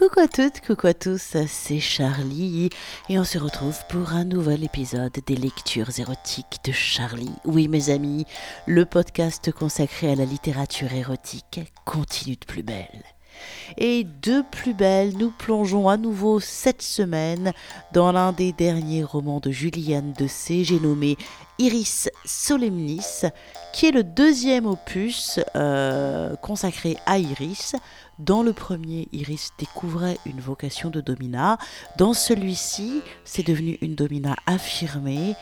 Coucou à toutes, coucou à tous, c'est Charlie et on se retrouve pour un nouvel épisode des lectures érotiques de Charlie. Oui mes amis, le podcast consacré à la littérature érotique continue de plus belle. Et de plus belle, nous plongeons à nouveau cette semaine dans l'un des derniers romans de Juliane de C. J'ai nommé Iris Solemnis, qui est le deuxième opus euh, consacré à Iris. Dans le premier, Iris découvrait une vocation de domina. Dans celui-ci, c'est devenu une domina affirmée.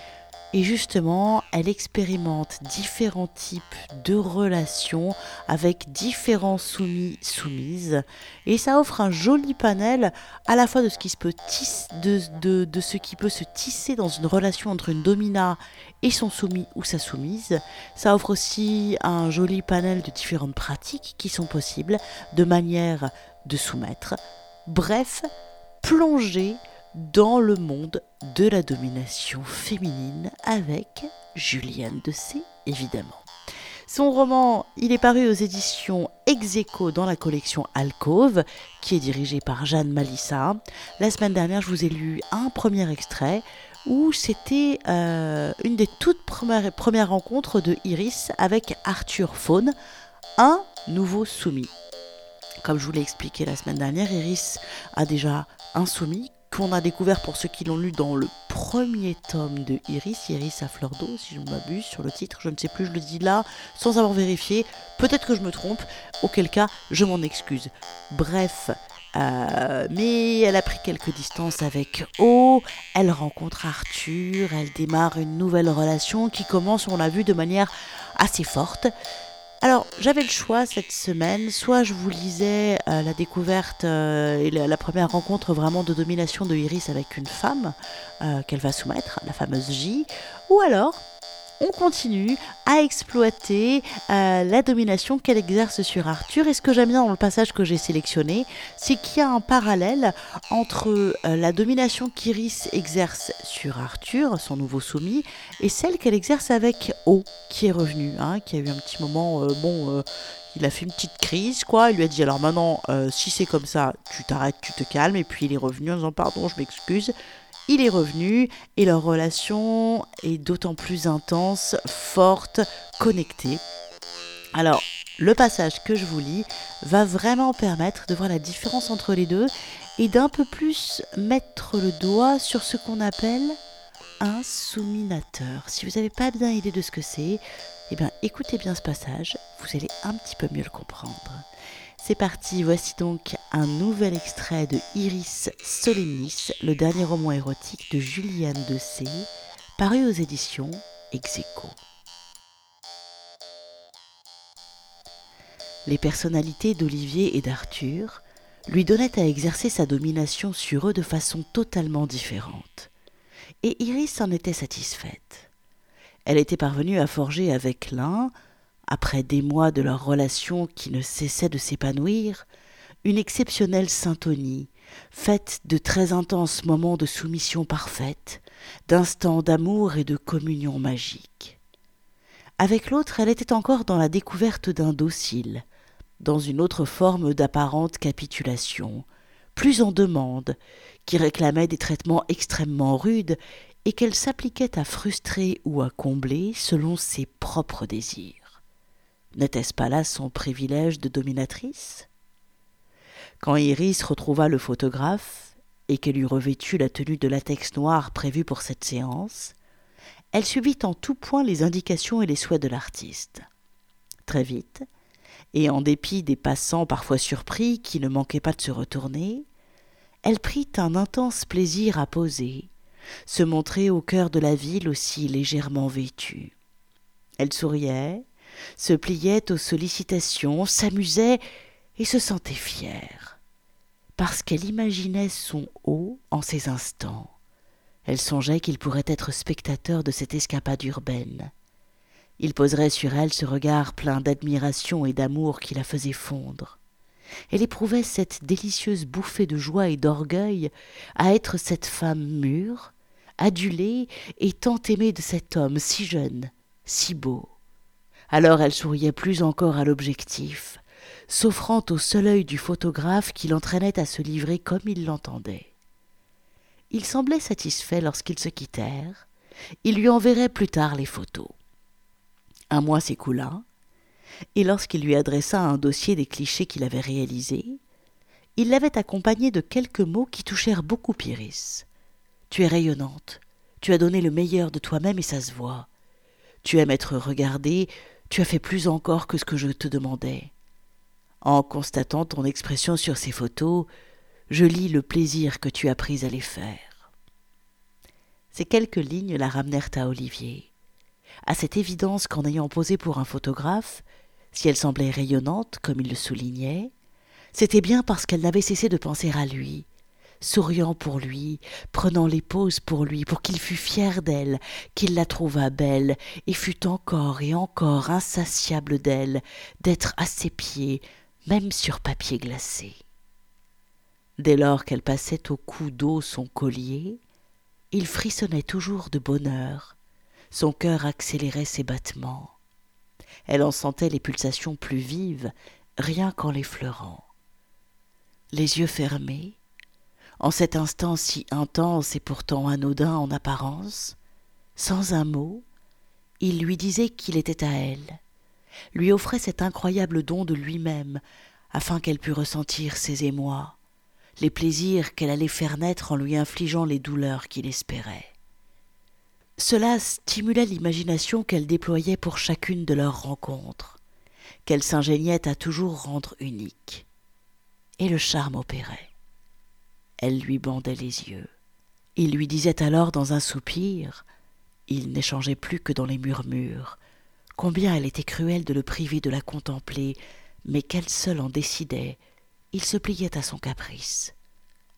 Et justement, elle expérimente différents types de relations avec différents soumis, soumises. Et ça offre un joli panel à la fois de ce qui, se peut se tisser dans une relation entre une domina et son soumis ou sa soumise. Ça offre aussi un joli panel de différentes pratiques qui sont possibles de manière de soumettre. Bref, plonger dans le monde de la domination féminine avec Juliane de C, évidemment. Son roman, il est paru aux éditions Execo dans la collection Alcove, qui est dirigée par Jeanne Malissa. La semaine dernière, je vous ai lu un premier extrait où c'était euh, une des toutes premières, premières rencontres de Iris avec Arthur Faune, un nouveau soumis. Comme je vous l'ai expliqué la semaine dernière, Iris a déjà un soumis qu'on a découvert pour ceux qui l'ont lu dans le premier tome de Iris, Iris à fleur d'eau, si je ne m'abuse, sur le titre, je ne sais plus, je le dis là, sans avoir vérifié, peut-être que je me trompe, auquel cas, je m'en excuse. Bref, euh, mais elle a pris quelques distances avec O, elle rencontre Arthur, elle démarre une nouvelle relation qui commence, on l'a vu, de manière assez forte. Alors, j'avais le choix cette semaine, soit je vous lisais euh, la découverte euh, et la, première rencontre vraiment de domination de Iris avec une femme euh, qu'elle va soumettre, la fameuse J, ou alors on continue à exploiter euh, la domination qu'elle exerce sur Arthur. Et ce que j'aime bien dans le passage que j'ai sélectionné, c'est qu'il y a un parallèle entre euh, la domination qu'Iris exerce sur Arthur, son nouveau soumis, et celle qu'elle exerce avec O, qui est revenu, hein, qui a eu un petit moment, euh, bon, il a fait une petite crise, quoi. Il lui a dit alors maintenant, si c'est comme ça, tu t'arrêtes, tu te calmes. Et puis il est revenu en disant pardon, je m'excuse il est revenu et leur relation est d'autant plus intense, forte, connectée. Alors, le passage que je vous lis va vraiment permettre de voir la différence entre les deux et d'un peu plus mettre le doigt sur ce qu'on appelle un souminateur. Si vous n'avez pas bien idée de ce que c'est, eh bien écoutez bien ce passage, vous allez un petit peu mieux le comprendre. C'est parti, voici donc un nouvel extrait de Iris Solemnis, le dernier roman érotique de Juliane de C, paru aux éditions Execo. Les personnalités d'Olivier et d'Arthur lui donnaient à exercer sa domination sur eux de façon totalement différente. Et Iris en était satisfaite. Elle était parvenue à forger avec l'un après des mois de leur relation qui ne cessait de s'épanouir, une exceptionnelle syntonie, faite de très intenses moments de soumission parfaite, d'instants d'amour et de communion magique. Avec l'autre, elle était encore dans la découverte d'un docile, dans une autre forme d'apparente capitulation, plus en demande, qui réclamait des traitements extrêmement rudes et qu'elle s'appliquait à frustrer ou à combler selon ses propres désirs. N'était-ce pas là son privilège de dominatrice? Quand Iris retrouva le photographe et qu'elle eut revêtu la tenue de latex noir prévue pour cette séance, elle suivit en tout point les indications et les souhaits de l'artiste. Très vite, et en dépit des passants parfois surpris qui ne manquaient pas de se retourner, elle prit un intense plaisir à poser, se montrer au cœur de la ville aussi légèrement vêtue. Elle souriait, se pliait aux sollicitations, s'amusait et se sentait fière, parce qu'elle imaginait son haut en ces instants. Elle songeait qu'il pourrait être spectateur de cette escapade urbaine. Il poserait sur elle ce regard plein d'admiration et d'amour qui la faisait fondre. Elle éprouvait cette délicieuse bouffée de joie et d'orgueil à être cette femme mûre, adulée et tant aimée de cet homme si jeune, si beau. Alors elle souriait plus encore à l'objectif, s'offrant au seul œil du photographe qui l'entraînait à se livrer comme il l'entendait. Il semblait satisfait lorsqu'ils se quittèrent. Il lui enverrait plus tard les photos. Un mois s'écoula, et lorsqu'il lui adressa un dossier des clichés qu'il avait réalisés, il l'avait accompagné de quelques mots qui touchèrent beaucoup Iris. Tu es rayonnante, tu as donné le meilleur de toi-même et ça se voit. Tu aimes être regardée, tu as fait plus encore que ce que je te demandais. En constatant ton expression sur ces photos, je lis le plaisir que tu as pris à les faire. Ces quelques lignes la ramenèrent à Olivier, à cette évidence qu'en ayant posé pour un photographe, si elle semblait rayonnante, comme il le soulignait, c'était bien parce qu'elle n'avait cessé de penser à lui, souriant pour lui, prenant les poses pour lui, pour qu'il fût fier d'elle, qu'il la trouvât belle, et fût encore et encore insatiable d'elle, d'être à ses pieds, même sur papier glacé. Dès lors qu'elle passait au cou d'eau son collier, il frissonnait toujours de bonheur, son cœur accélérait ses battements. Elle en sentait les pulsations plus vives, rien qu'en l'effleurant. Les yeux fermés, en cet instant si intense et pourtant anodin en apparence, sans un mot, il lui disait qu'il était à elle, lui offrait cet incroyable don de lui-même, afin qu'elle pût ressentir ses émois, les plaisirs qu'elle allait faire naître en lui infligeant les douleurs qu'il espérait. Cela stimulait l'imagination qu'elle déployait pour chacune de leurs rencontres, qu'elle s'ingéniait à toujours rendre unique. Et le charme opérait. Elle lui bandait les yeux. Il lui disait alors dans un soupir, il n'échangeait plus que dans les murmures, combien elle était cruelle de le priver de la contempler, mais qu'elle seule en décidait, il se pliait à son caprice,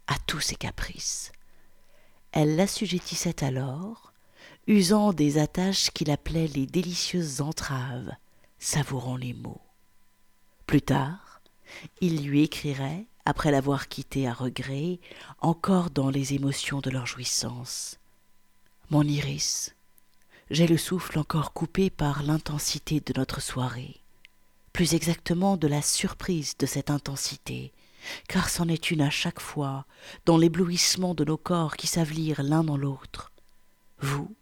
à tous ses caprices. Elle l'assujettissait alors, usant des attaches qu'il appelait les délicieuses entraves, savourant les mots. Plus tard, il lui écrirait, après l'avoir quittée à regret, encore dans les émotions de leur jouissance. Mon iris, j'ai le souffle encore coupé par l'intensité de notre soirée, plus exactement de la surprise de cette intensité, car c'en est une à chaque fois dans l'éblouissement de nos corps qui savent lire l'un dans l'autre. Vous,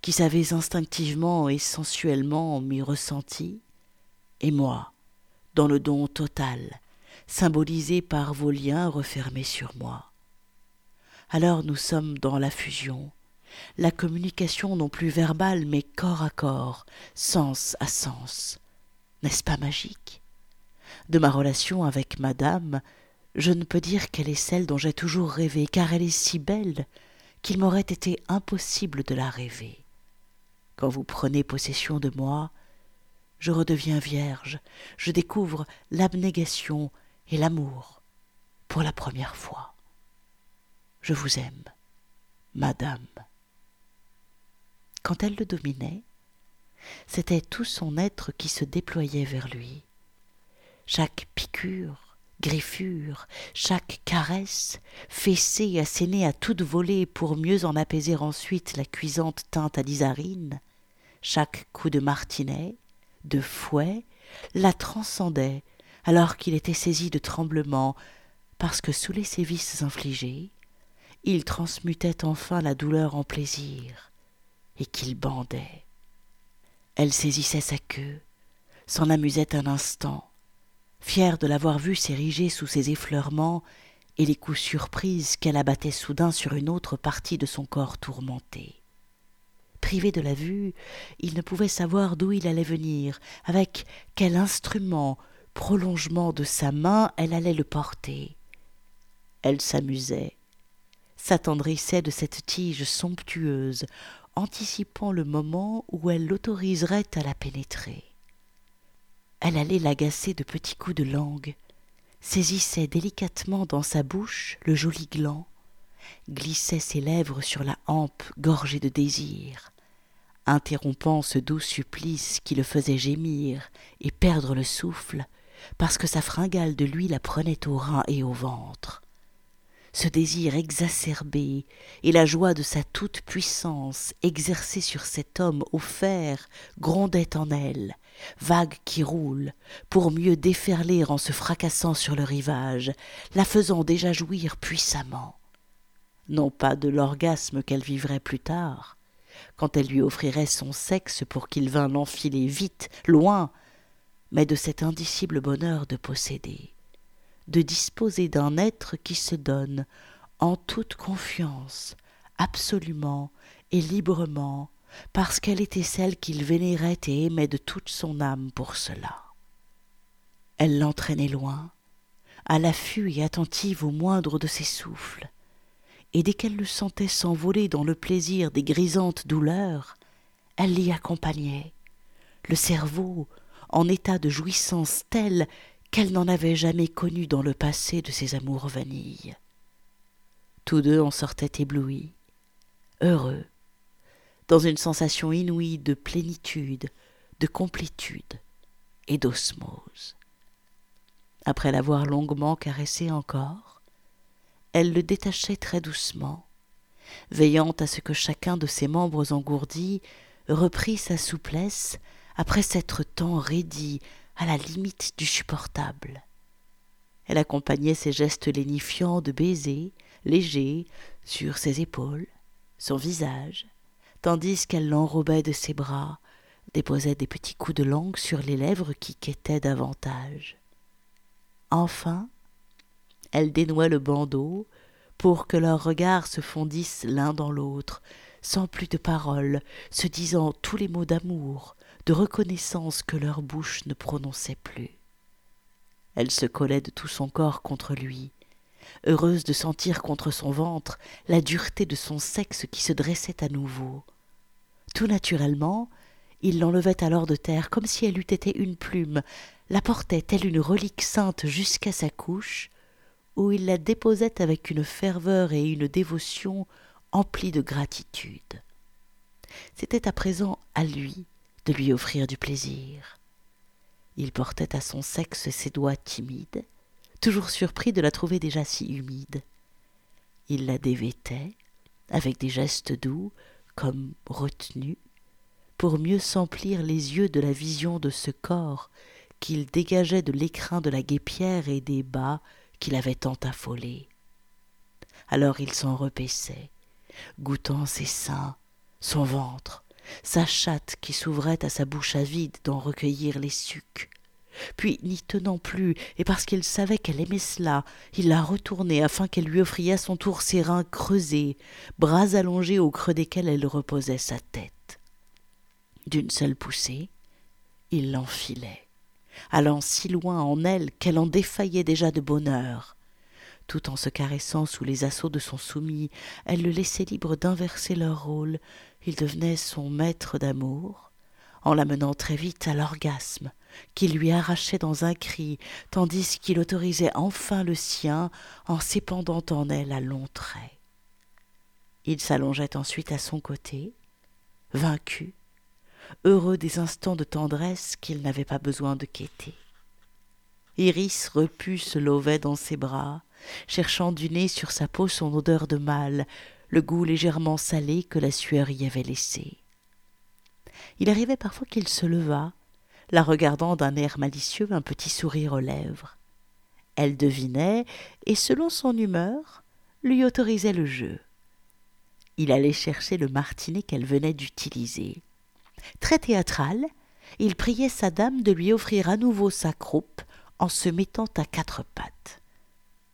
qui savez instinctivement et sensuellement m'y ressentis, et moi, dans le don total symbolisé par vos liens refermés sur moi. Alors nous sommes dans la fusion, la communication non plus verbale mais corps à corps, sens à sens. N'est-ce pas magique? De ma relation avec madame, je ne peux dire qu'elle est celle dont j'ai toujours rêvé, car elle est si belle qu'il m'aurait été impossible de la rêver. Quand vous prenez possession de moi, je redeviens vierge, je découvre l'abnégation et l'amour pour la première fois. Je vous aime, madame. Quand elle le dominait, c'était tout son être qui se déployait vers lui. Chaque piqûre, griffure, chaque caresse, fessée, assénée à toute volée pour mieux en apaiser ensuite la cuisante teinte alizarine, chaque coup de martinet, de fouet, la transcendait alors qu'il était saisi de tremblements, parce que sous les sévices infligés, il transmutait enfin la douleur en plaisir, et qu'il bandait. Elle saisissait sa queue, s'en amusait un instant, fière de l'avoir vu s'ériger sous ses effleurements et les coups surprises qu'elle abattait soudain sur une autre partie de son corps tourmenté. Privé de la vue, il ne pouvait savoir d'où il allait venir, avec quel instrument, prolongement de sa main, elle allait le porter. Elle s'amusait, s'attendrissait de cette tige somptueuse, anticipant le moment où elle l'autoriserait à la pénétrer. Elle allait l'agacer de petits coups de langue, saisissait délicatement dans sa bouche le joli gland, glissait ses lèvres sur la hampe gorgée de désir, interrompant ce doux supplice qui le faisait gémir et perdre le souffle, parce que sa fringale de lui la prenait au rein et au ventre. Ce désir exacerbé et la joie de sa toute-puissance exercée sur cet homme offert grondaient en elle, vague qui roule, pour mieux déferler en se fracassant sur le rivage, la faisant déjà jouir puissamment. Non pas de l'orgasme qu'elle vivrait plus tard, quand elle lui offrirait son sexe pour qu'il vînt l'enfiler vite, loin, mais de cet indicible bonheur de posséder de disposer d'un être qui se donne en toute confiance, absolument et librement, parce qu'elle était celle qu'il vénérait et aimait de toute son âme pour cela. Elle l'entraînait loin, à l'affût et attentive au moindre de ses souffles, et dès qu'elle le sentait s'envoler dans le plaisir des grisantes douleurs, elle l'y accompagnait, le cerveau en état de jouissance telle qu'elle n'en avait jamais connu dans le passé de ses amours vanilles. Tous deux en sortaient éblouis, heureux, dans une sensation inouïe de plénitude, de complétude et d'osmose. Après l'avoir longuement caressé encore, elle le détachait très doucement, veillant à ce que chacun de ses membres engourdis reprît sa souplesse après s'être tant raidi à la limite du supportable. Elle accompagnait ses gestes lénifiants de baisers légers sur ses épaules, son visage, tandis qu'elle l'enrobait de ses bras, déposait des petits coups de langue sur les lèvres qui quêtaient davantage. Enfin, elle dénouait le bandeau pour que leurs regards se fondissent l'un dans l'autre, sans plus de paroles, se disant tous les mots d'amour, de reconnaissance que leur bouche ne prononçait plus. Elle se collait de tout son corps contre lui, heureuse de sentir contre son ventre la dureté de son sexe qui se dressait à nouveau. Tout naturellement, il l'enlevait alors de terre comme si elle eût été une plume, la portait telle une relique sainte jusqu'à sa couche, où il la déposait avec une ferveur et une dévotion emplies de gratitude. C'était à présent à lui de lui offrir du plaisir. Il portait à son sexe ses doigts timides, toujours surpris de la trouver déjà si humide. Il la dévêtait, avec des gestes doux, comme retenus, pour mieux s'emplir les yeux de la vision de ce corps qu'il dégageait de l'écrin de la guépière et des bas qu'il avait tant affolés. Alors il s'en repaissait, goûtant ses seins, son ventre, sa chatte qui s'ouvrait à sa bouche avide d'en recueillir les sucs. Puis, n'y tenant plus, et parce qu'il savait qu'elle aimait cela, il la retournait afin qu'elle lui offrit à son tour ses reins creusés, bras allongés au creux desquels elle reposait sa tête. D'une seule poussée, il l'enfilait, allant si loin en elle qu'elle en défaillait déjà de bonheur. Tout en se caressant sous les assauts de son soumis, elle le laissait libre d'inverser leur rôle, il devenait son maître d'amour, en l'amenant très vite à l'orgasme, qu'il lui arrachait dans un cri, tandis qu'il autorisait enfin le sien en s'épandant en elle à longs traits. Il s'allongeait ensuite à son côté, vaincu, heureux des instants de tendresse qu'il n'avait pas besoin de quêter. Iris repue se lovait dans ses bras, cherchant du nez sur sa peau son odeur de mâle, le goût légèrement salé que la sueur y avait laissé. Il arrivait parfois qu'il se levât, la regardant d'un air malicieux, un petit sourire aux lèvres. Elle devinait, et selon son humeur, lui autorisait le jeu. Il allait chercher le martinet qu'elle venait d'utiliser. Très théâtral, il priait sa dame de lui offrir à nouveau sa croupe en se mettant à quatre pattes.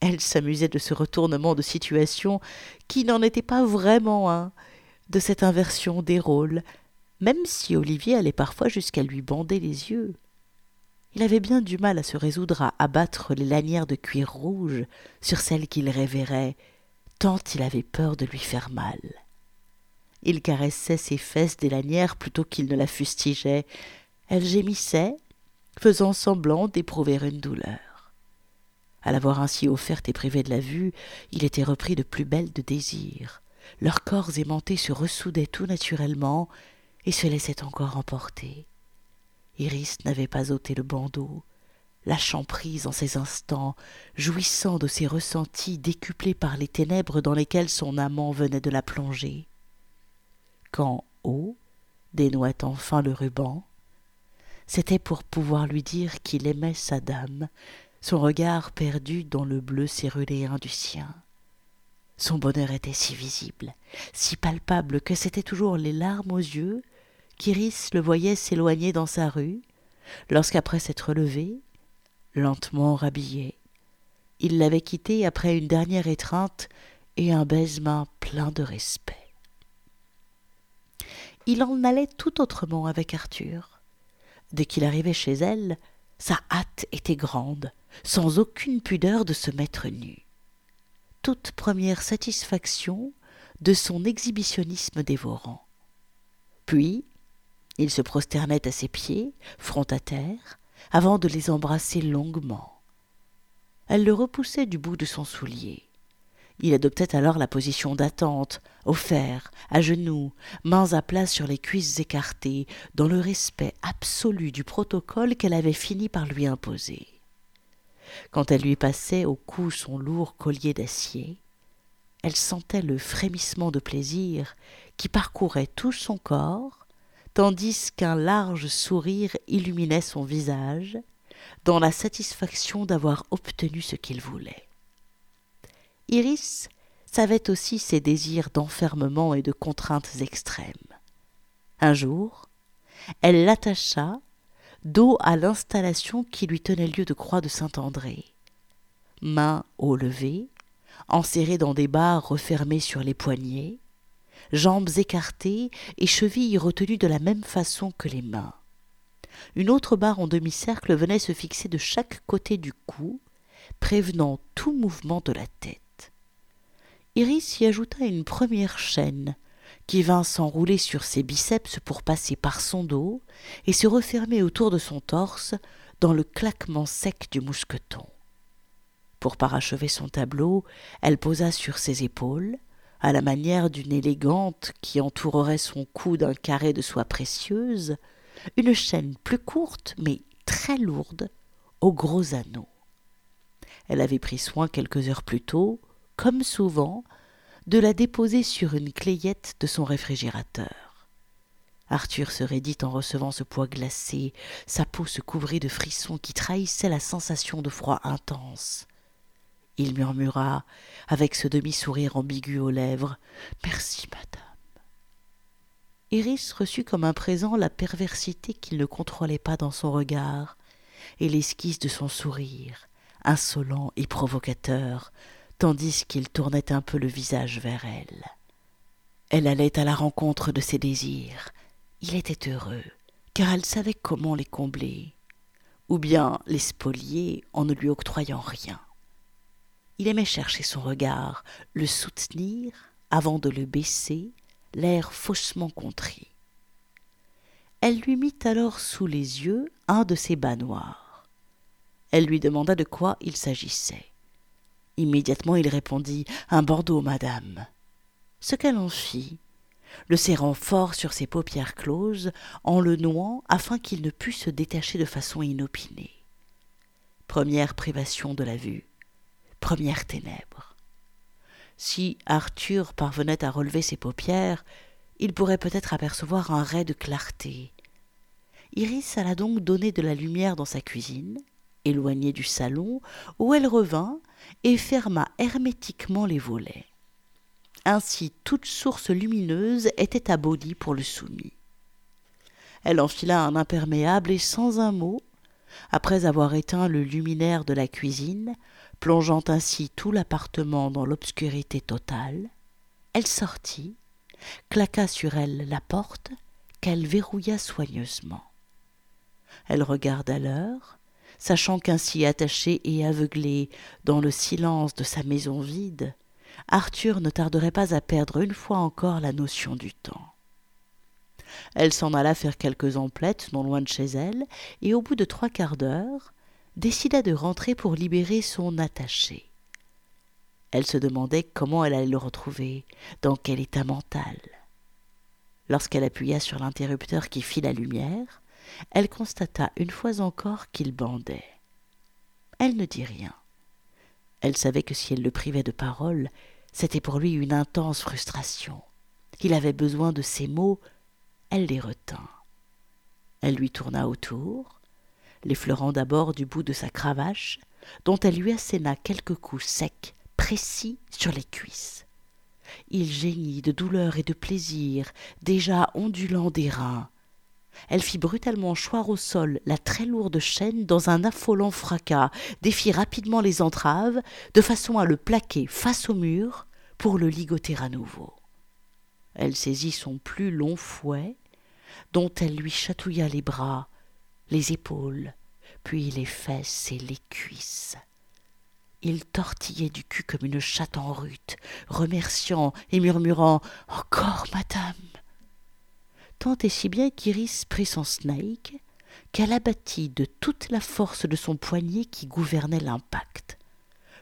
Elle s'amusait de ce retournement de situation qui n'en était pas vraiment un, de cette inversion des rôles, même si Olivier allait parfois jusqu'à lui bander les yeux. Il avait bien du mal à se résoudre à abattre les lanières de cuir rouge sur celle qu'il révérait, tant il avait peur de lui faire mal. Il caressait ses fesses des lanières plutôt qu'il ne la fustigeait. Elle gémissait, faisant semblant d'éprouver une douleur. À l'avoir ainsi offerte et privée de la vue, il était repris de plus belle de désir. Leurs corps aimantés se ressoudaient tout naturellement et se laissaient encore emporter. Iris n'avait pas ôté le bandeau, lâchant prise en ces instants, jouissant de ses ressentis décuplés par les ténèbres dans lesquelles son amant venait de la plonger. Quand, haut, dénouait enfin le ruban, c'était pour pouvoir lui dire qu'il aimait sa dame, son regard perdu dans le bleu céruléen du sien. Son bonheur était si visible, si palpable que c'était toujours les larmes aux yeux qu'Iris le voyait s'éloigner dans sa rue, lorsqu'après s'être levé, lentement rhabillé, il l'avait quitté après une dernière étreinte et un baisement plein de respect. Il en allait tout autrement avec Arthur. Dès qu'il arrivait chez elle, sa hâte était grande, sans aucune pudeur de se mettre nu. Toute première satisfaction de son exhibitionnisme dévorant. Puis, il se prosternait à ses pieds, front à terre, avant de les embrasser longuement. Elle le repoussait du bout de son soulier. Il adoptait alors la position d'attente, au fer, à genoux, mains à plat sur les cuisses écartées, dans le respect absolu du protocole qu'elle avait fini par lui imposer. Quand elle lui passait au cou son lourd collier d'acier, elle sentait le frémissement de plaisir qui parcourait tout son corps, tandis qu'un large sourire illuminait son visage, dans la satisfaction d'avoir obtenu ce qu'il voulait. Iris savait aussi ses désirs d'enfermement et de contraintes extrêmes. Un jour, elle l'attacha dos à l'installation qui lui tenait lieu de croix de Saint-André. Mains au lever, enserrées dans des barres refermées sur les poignets, jambes écartées et chevilles retenues de la même façon que les mains. Une autre barre en demi-cercle venait se fixer de chaque côté du cou, prévenant tout mouvement de la tête. Iris y ajouta une première chaîne, qui vint s'enrouler sur ses biceps pour passer par son dos et se refermer autour de son torse dans le claquement sec du mousqueton. Pour parachever son tableau, elle posa sur ses épaules, à la manière d'une élégante qui entourerait son cou d'un carré de soie précieuse, une chaîne plus courte mais très lourde, aux gros anneaux. Elle avait pris soin quelques heures plus tôt, comme souvent, de la déposer sur une clayette de son réfrigérateur. Arthur se raidit en recevant ce poids glacé, sa peau se couvrit de frissons qui trahissaient la sensation de froid intense. Il murmura, avec ce demi-sourire ambigu aux lèvres, Merci, madame. Iris reçut comme un présent la perversité qu'il ne contrôlait pas dans son regard, et l'esquisse de son sourire, insolent et provocateur, tandis qu'il tournait un peu le visage vers elle. Elle allait à la rencontre de ses désirs. Il était heureux, car elle savait comment les combler, ou bien les spolier en ne lui octroyant rien. Il aimait chercher son regard, le soutenir avant de le baisser, l'air faussement contrit. Elle lui mit alors sous les yeux un de ses bas noirs. Elle lui demanda de quoi il s'agissait. Immédiatement il répondit Un Bordeaux, madame. Ce qu'elle en fit, le serrant fort sur ses paupières closes, en le nouant afin qu'il ne pût se détacher de façon inopinée. Première privation de la vue, première ténèbres. Si Arthur parvenait à relever ses paupières, il pourrait peut-être apercevoir un ray de clarté. Iris alla donc donner de la lumière dans sa cuisine, éloignée du salon, où elle revint et ferma hermétiquement les volets. Ainsi toute source lumineuse était abolie pour le soumis. Elle enfila un imperméable et sans un mot, après avoir éteint le luminaire de la cuisine, plongeant ainsi tout l'appartement dans l'obscurité totale, elle sortit, claqua sur elle la porte qu'elle verrouilla soigneusement. Elle regarda l'heure, sachant qu'ainsi attaché et aveuglé dans le silence de sa maison vide, Arthur ne tarderait pas à perdre une fois encore la notion du temps. Elle s'en alla faire quelques emplettes non loin de chez elle, et au bout de trois quarts d'heure, décida de rentrer pour libérer son attaché. Elle se demandait comment elle allait le retrouver, dans quel état mental. Lorsqu'elle appuya sur l'interrupteur qui fit la lumière, elle constata une fois encore qu'il bandait. Elle ne dit rien. Elle savait que si elle le privait de parole, c'était pour lui une intense frustration. Il avait besoin de ces mots, elle les retint. Elle lui tourna autour, l'effleurant d'abord du bout de sa cravache, dont elle lui asséna quelques coups secs, précis sur les cuisses. Il gémit de douleur et de plaisir, déjà ondulant des reins. Elle fit brutalement choir au sol la très lourde chaîne dans un affolant fracas, défit rapidement les entraves, de façon à le plaquer face au mur pour le ligoter à nouveau. Elle saisit son plus long fouet, dont elle lui chatouilla les bras, les épaules, puis les fesses et les cuisses. Il tortillait du cul comme une chatte en rute, remerciant et murmurant Encore, madame Tant et si bien qu'Iris prit son snake, qu'elle abattit de toute la force de son poignet qui gouvernait l'impact.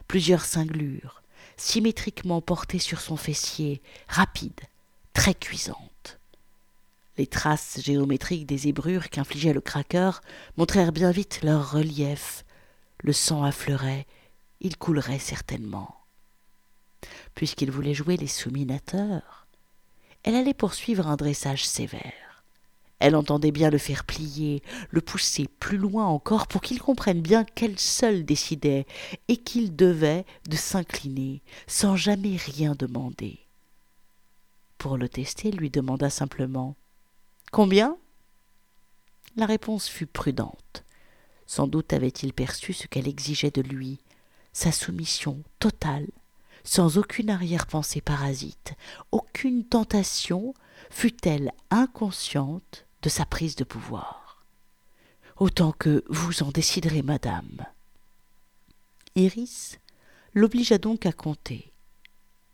Plusieurs cinglures, symétriquement portées sur son fessier, rapides, très cuisantes. Les traces géométriques des ébrures qu'infligeait le craqueur montrèrent bien vite leur relief. Le sang affleurait, il coulerait certainement. Puisqu'il voulait jouer les souminateurs, elle allait poursuivre un dressage sévère. Elle entendait bien le faire plier, le pousser plus loin encore pour qu'il comprenne bien qu'elle seule décidait et qu'il devait de s'incliner sans jamais rien demander. Pour le tester, elle lui demanda simplement Combien? La réponse fut prudente. Sans doute avait-il perçu ce qu'elle exigeait de lui, sa soumission totale, sans aucune arrière-pensée parasite, aucune tentation, fût-elle inconsciente de sa prise de pouvoir. Autant que vous en déciderez, madame. Iris l'obligea donc à compter,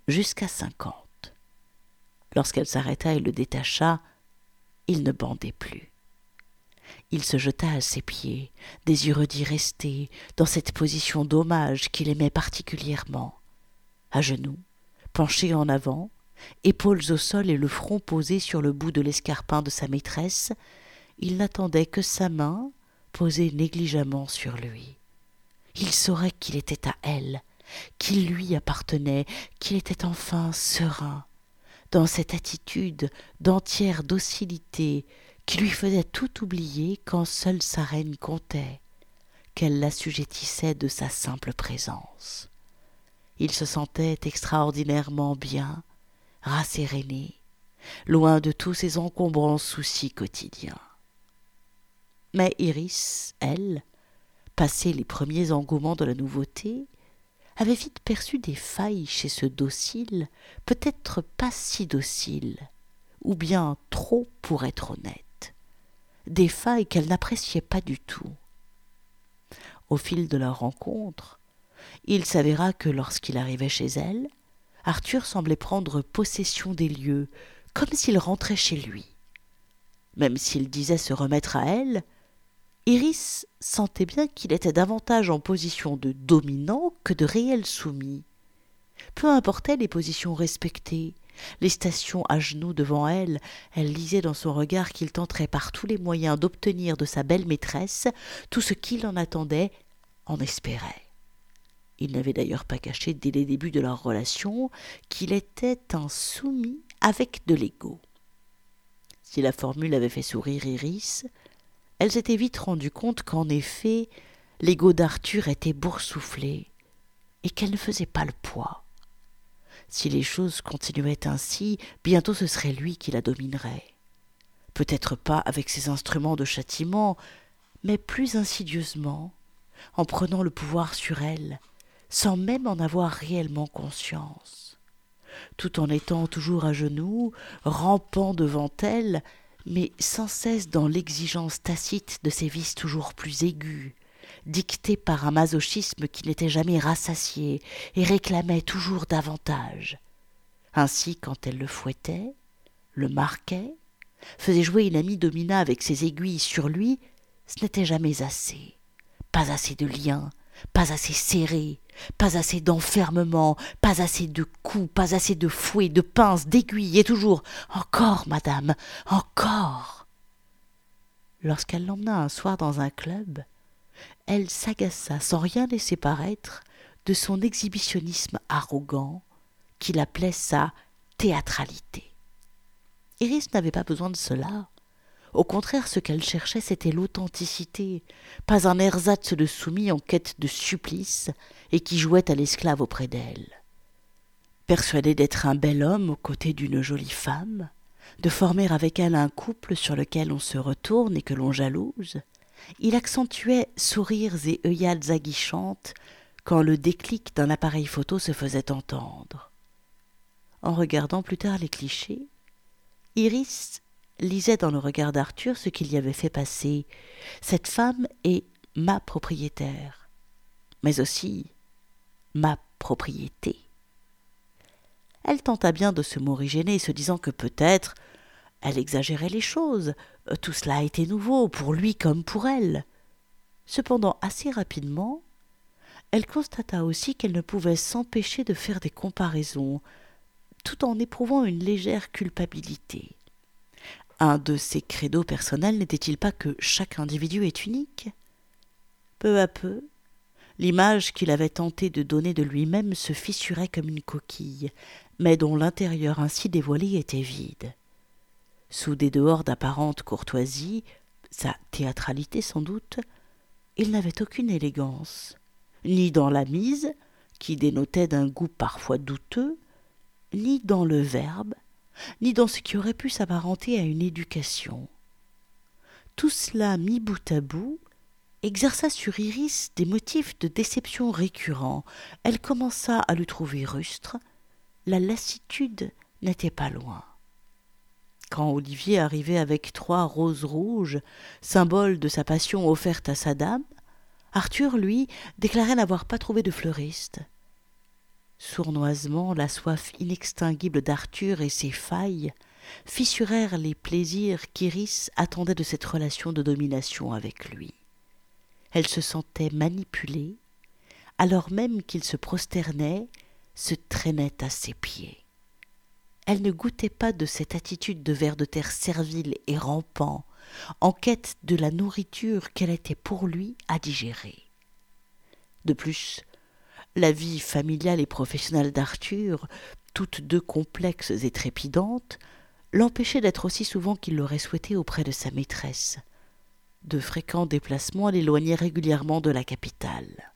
jusqu'à cinquante. Lorsqu'elle s'arrêta et le détacha, il ne bandait plus. Il se jeta à ses pieds, désireux d'y rester, dans cette position d'hommage qu'il aimait particulièrement. À genoux, penché en avant, épaules au sol et le front posé sur le bout de l'escarpin de sa maîtresse, il n'attendait que sa main posée négligemment sur lui. Il saurait qu'il était à elle, qu'il lui appartenait, qu'il était enfin serein, dans cette attitude d'entière docilité qui lui faisait tout oublier quand seule sa reine comptait, qu'elle l'assujettissait de sa simple présence. Il se sentait extraordinairement bien, rasséréné, loin de tous ses encombrants soucis quotidiens. Mais Iris, elle, passé les premiers engouements de la nouveauté, avait vite perçu des failles chez ce docile, peut-être pas si docile, ou bien trop pour être honnête des failles qu'elle n'appréciait pas du tout. Au fil de leur rencontre, il s'avéra que lorsqu'il arrivait chez elle, Arthur semblait prendre possession des lieux, comme s'il rentrait chez lui. Même s'il disait se remettre à elle, Iris sentait bien qu'il était davantage en position de dominant que de réel soumis. Peu importaient les positions respectées, les stations à genoux devant elle, elle lisait dans son regard qu'il tenterait par tous les moyens d'obtenir de sa belle maîtresse tout ce qu'il en attendait, en espérait. Il n'avait d'ailleurs pas caché dès les débuts de leur relation qu'il était un soumis avec de l'ego. Si la formule avait fait sourire Iris, elle s'était vite rendue compte qu'en effet, l'ego d'Arthur était boursouflé et qu'elle ne faisait pas le poids. Si les choses continuaient ainsi, bientôt ce serait lui qui la dominerait. Peut-être pas avec ses instruments de châtiment, mais plus insidieusement, en prenant le pouvoir sur elle, sans même en avoir réellement conscience. Tout en étant toujours à genoux, rampant devant elle, mais sans cesse dans l'exigence tacite de ses vices toujours plus aigus, dicté par un masochisme qui n'était jamais rassasié et réclamait toujours davantage. Ainsi, quand elle le fouettait, le marquait, faisait jouer une amie domina avec ses aiguilles sur lui, ce n'était jamais assez. Pas assez de liens, pas assez serré, pas assez d'enfermement, pas assez de coups, pas assez de fouets, de pinces, d'aiguilles, et toujours Encore, madame, encore. Lorsqu'elle l'emmena un soir dans un club, elle s'agaça sans rien laisser paraître de son exhibitionnisme arrogant qu'il appelait sa théâtralité. Iris n'avait pas besoin de cela. Au contraire, ce qu'elle cherchait, c'était l'authenticité, pas un ersatz de soumis en quête de supplice et qui jouait à l'esclave auprès d'elle. Persuadé d'être un bel homme aux côtés d'une jolie femme, de former avec elle un couple sur lequel on se retourne et que l'on jalouse, il accentuait sourires et œillades aguichantes quand le déclic d'un appareil photo se faisait entendre. En regardant plus tard les clichés, Iris lisait dans le regard d'Arthur ce qu'il y avait fait passer. Cette femme est ma propriétaire, mais aussi ma propriété. Elle tenta bien de se morigéner, se disant que peut-être elle exagérait les choses. Tout cela était nouveau, pour lui comme pour elle. Cependant, assez rapidement, elle constata aussi qu'elle ne pouvait s'empêcher de faire des comparaisons, tout en éprouvant une légère culpabilité. Un de ses credos personnels n'était-il pas que chaque individu est unique? Peu à peu, l'image qu'il avait tenté de donner de lui-même se fissurait comme une coquille, mais dont l'intérieur ainsi dévoilé était vide. Sous des dehors d'apparente courtoisie, sa théâtralité sans doute, il n'avait aucune élégance, ni dans la mise, qui dénotait d'un goût parfois douteux, ni dans le verbe, ni dans ce qui aurait pu s'apparenter à une éducation. Tout cela mis bout à bout exerça sur Iris des motifs de déception récurrents. Elle commença à le trouver rustre. La lassitude n'était pas loin. Quand Olivier arrivait avec trois roses rouges, symbole de sa passion offerte à sa dame, Arthur, lui, déclarait n'avoir pas trouvé de fleuriste. Sournoisement, la soif inextinguible d'Arthur et ses failles fissurèrent les plaisirs qu'Iris attendait de cette relation de domination avec lui. Elle se sentait manipulée, alors même qu'il se prosternait, se traînait à ses pieds. Elle ne goûtait pas de cette attitude de ver de terre servile et rampant, en quête de la nourriture qu'elle était pour lui à digérer. De plus, la vie familiale et professionnelle d'Arthur, toutes deux complexes et trépidantes, l'empêchait d'être aussi souvent qu'il l'aurait souhaité auprès de sa maîtresse. De fréquents déplacements l'éloignaient régulièrement de la capitale.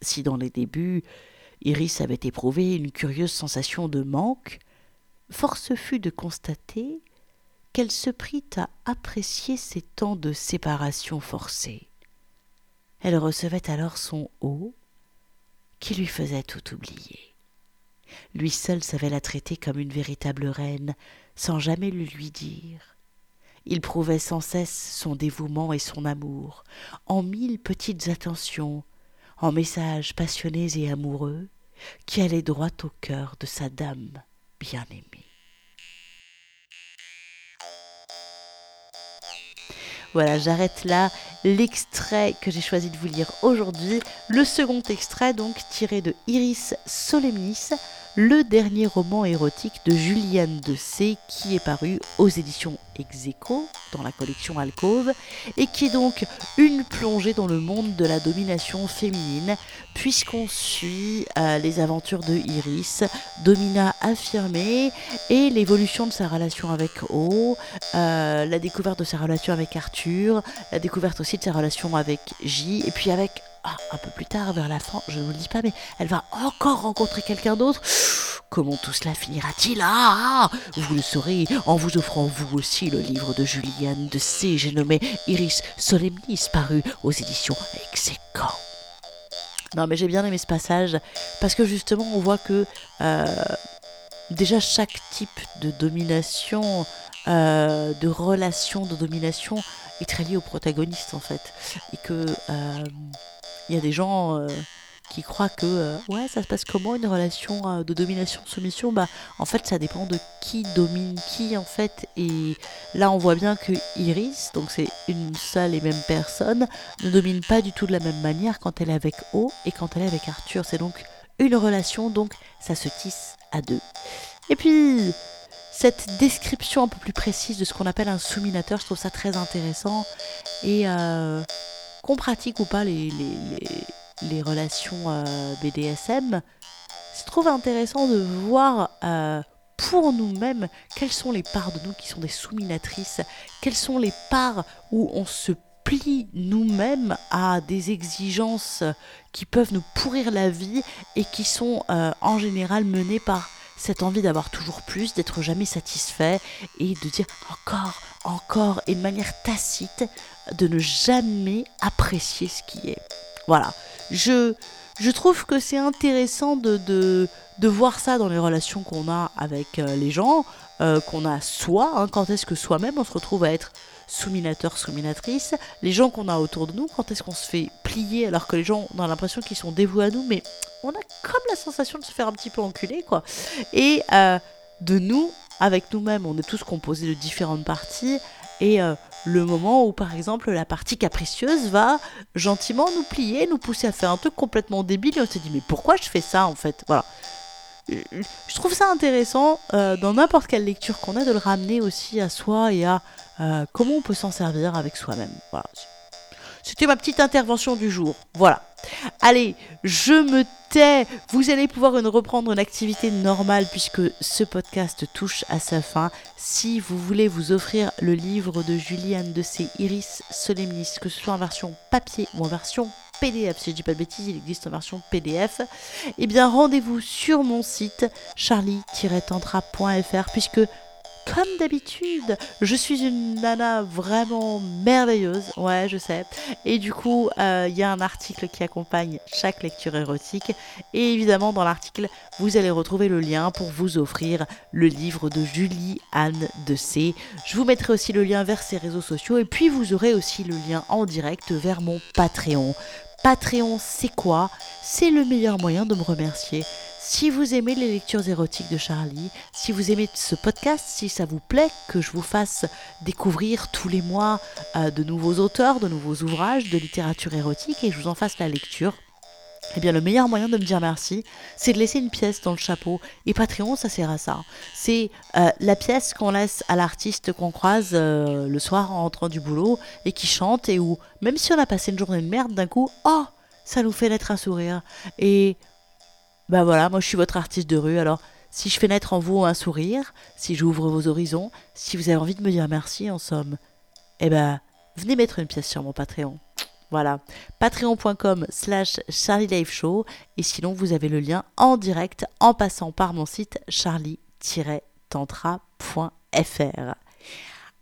Si dans les débuts Iris avait éprouvé une curieuse sensation de manque, force fut de constater qu'elle se prit à apprécier ces temps de séparation forcée. Elle recevait alors son haut, qui lui faisait tout oublier. Lui seul savait la traiter comme une véritable reine, sans jamais le lui dire. Il prouvait sans cesse son dévouement et son amour, en mille petites attentions, en messages passionnés et amoureux, qui allaient droit au cœur de sa dame bien-aimée. Voilà, j'arrête là l'extrait que j'ai choisi de vous lire aujourd'hui. Le second extrait, donc tiré de Iris Solemnis, le dernier roman érotique de Juliane de C qui est paru aux éditions Execo dans la collection Alcove et qui est donc une plongée dans le monde de la domination féminine puisqu'on suit euh, les aventures de Iris, Domina affirmée et l'évolution de sa relation avec O, euh, la découverte de sa relation avec Arthur, la découverte aussi de sa relation avec J et puis avec ah, un peu plus tard, vers la fin, je ne vous le dis pas, mais elle va encore rencontrer quelqu'un d'autre. Comment tout cela finira-t-il? Ah Vous le saurez en vous offrant vous aussi le livre de Juliane de C. J'ai nommé Iris Solemnis, paru aux éditions Execo. Non, mais j'ai bien aimé ce passage parce que justement, on voit que euh, déjà chaque type de domination, euh, de relation de domination est très lié au protagoniste en fait. Et que. Euh, il y a des gens euh, qui croient que euh, ouais ça se passe comment une relation euh, de domination soumission? Bah en fait ça dépend de qui domine qui en fait. Et là on voit bien que Iris donc c'est une seule et même personne ne domine pas du tout de la même manière quand elle est avec O et quand elle est avec Arthur. C'est donc une relation donc ça se tisse à deux. Et puis cette description un peu plus précise de ce qu'on appelle un souminateur je trouve ça très intéressant. Et qu'on pratique ou pas les, les, relations euh, BDSM, je trouve intéressant de voir euh, pour nous-mêmes quelles sont les parts de nous qui sont des souminatrices, quelles sont les parts où on se plie nous-mêmes à des exigences qui peuvent nous pourrir la vie et qui sont euh, en général menées par cette envie d'avoir toujours plus, d'être jamais satisfait et de dire encore, encore et de manière tacite de ne jamais apprécier ce qui est. Voilà. Je, je trouve que c'est intéressant de, de, voir ça dans les relations qu'on a avec euh, les gens, euh, qu'on a soi, hein. quand est-ce que soi-même on se retrouve à être souminateur, souminatrice, les gens qu'on a autour de nous, quand est-ce qu'on se fait plier alors que les gens, on a l'impression qu'ils sont dévoués à nous, mais on a comme la sensation de se faire un petit peu enculer, quoi. Et euh, de nous, avec nous-mêmes, on est tous composés de différentes parties, et euh, le moment où, par exemple, la partie capricieuse va gentiment nous plier, nous pousser à faire un truc complètement débile, et on se dit, mais pourquoi je fais ça, en fait? Voilà je trouve ça intéressant euh, dans n'importe quelle lecture qu'on a de le ramener aussi à soi et à euh, comment on peut s'en servir avec soi-même. Voilà. C'était ma petite intervention du jour. Voilà. Allez, je me tais. Vous allez pouvoir reprendre une activité normale puisque ce podcast touche à sa fin. Si vous voulez vous offrir le livre de Juliane de C. Iris Solemnis, que ce soit en version papier ou en version PDF, si je dis pas de bêtises, il existe en version PDF, eh bien rendez-vous sur mon site charlie-tantra.fr puisque comme d'habitude, je suis une nana vraiment merveilleuse, ouais je sais. Et du coup, euh, il y a un article qui accompagne chaque lecture érotique. Et évidemment, dans l'article, vous allez retrouver le lien pour vous offrir le livre de Julie Anne de C. Je vous mettrai aussi le lien vers ses réseaux sociaux. Et puis, vous aurez aussi le lien en direct vers mon Patreon. Patreon, c'est quoi? C'est le meilleur moyen de me remercier. Si vous aimez les lectures érotiques de Charlie, si vous aimez ce podcast, si ça vous plaît que je vous fasse découvrir tous les mois euh, de nouveaux auteurs, de nouveaux ouvrages de littérature érotique et que je vous en fasse la lecture, eh bien, le meilleur moyen de me dire merci, c'est de laisser une pièce dans le chapeau. Et Patreon, ça sert à ça. C'est euh, la pièce qu'on laisse à l'artiste qu'on croise euh, le soir en rentrant du boulot et qui chante et où, même si on a passé une journée de merde, d'un coup, oh, ça nous fait naître un sourire. Et ben voilà, moi je suis votre artiste de rue, alors si je fais naître en vous un sourire, si j'ouvre vos horizons, si vous avez envie de me dire merci en somme, eh ben, venez mettre une pièce sur mon Patreon. Voilà, patreon.com slash Show. Et sinon, vous avez le lien en direct en passant par mon site charlie-tantra.fr.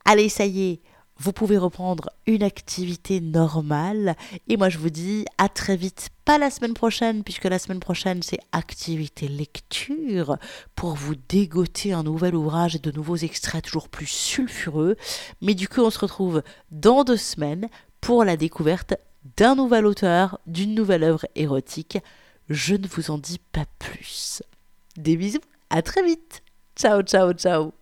Allez, ça y est, vous pouvez reprendre une activité normale. Et moi, je vous dis à très vite, pas la semaine prochaine, puisque la semaine prochaine, c'est activité lecture pour vous dégoter un nouvel ouvrage et de nouveaux extraits toujours plus sulfureux. Mais du coup, on se retrouve dans deux semaines pour la découverte d'un nouvel auteur, d'une nouvelle œuvre érotique. Je ne vous en dis pas plus. Des bisous, à très vite. Ciao, ciao, ciao.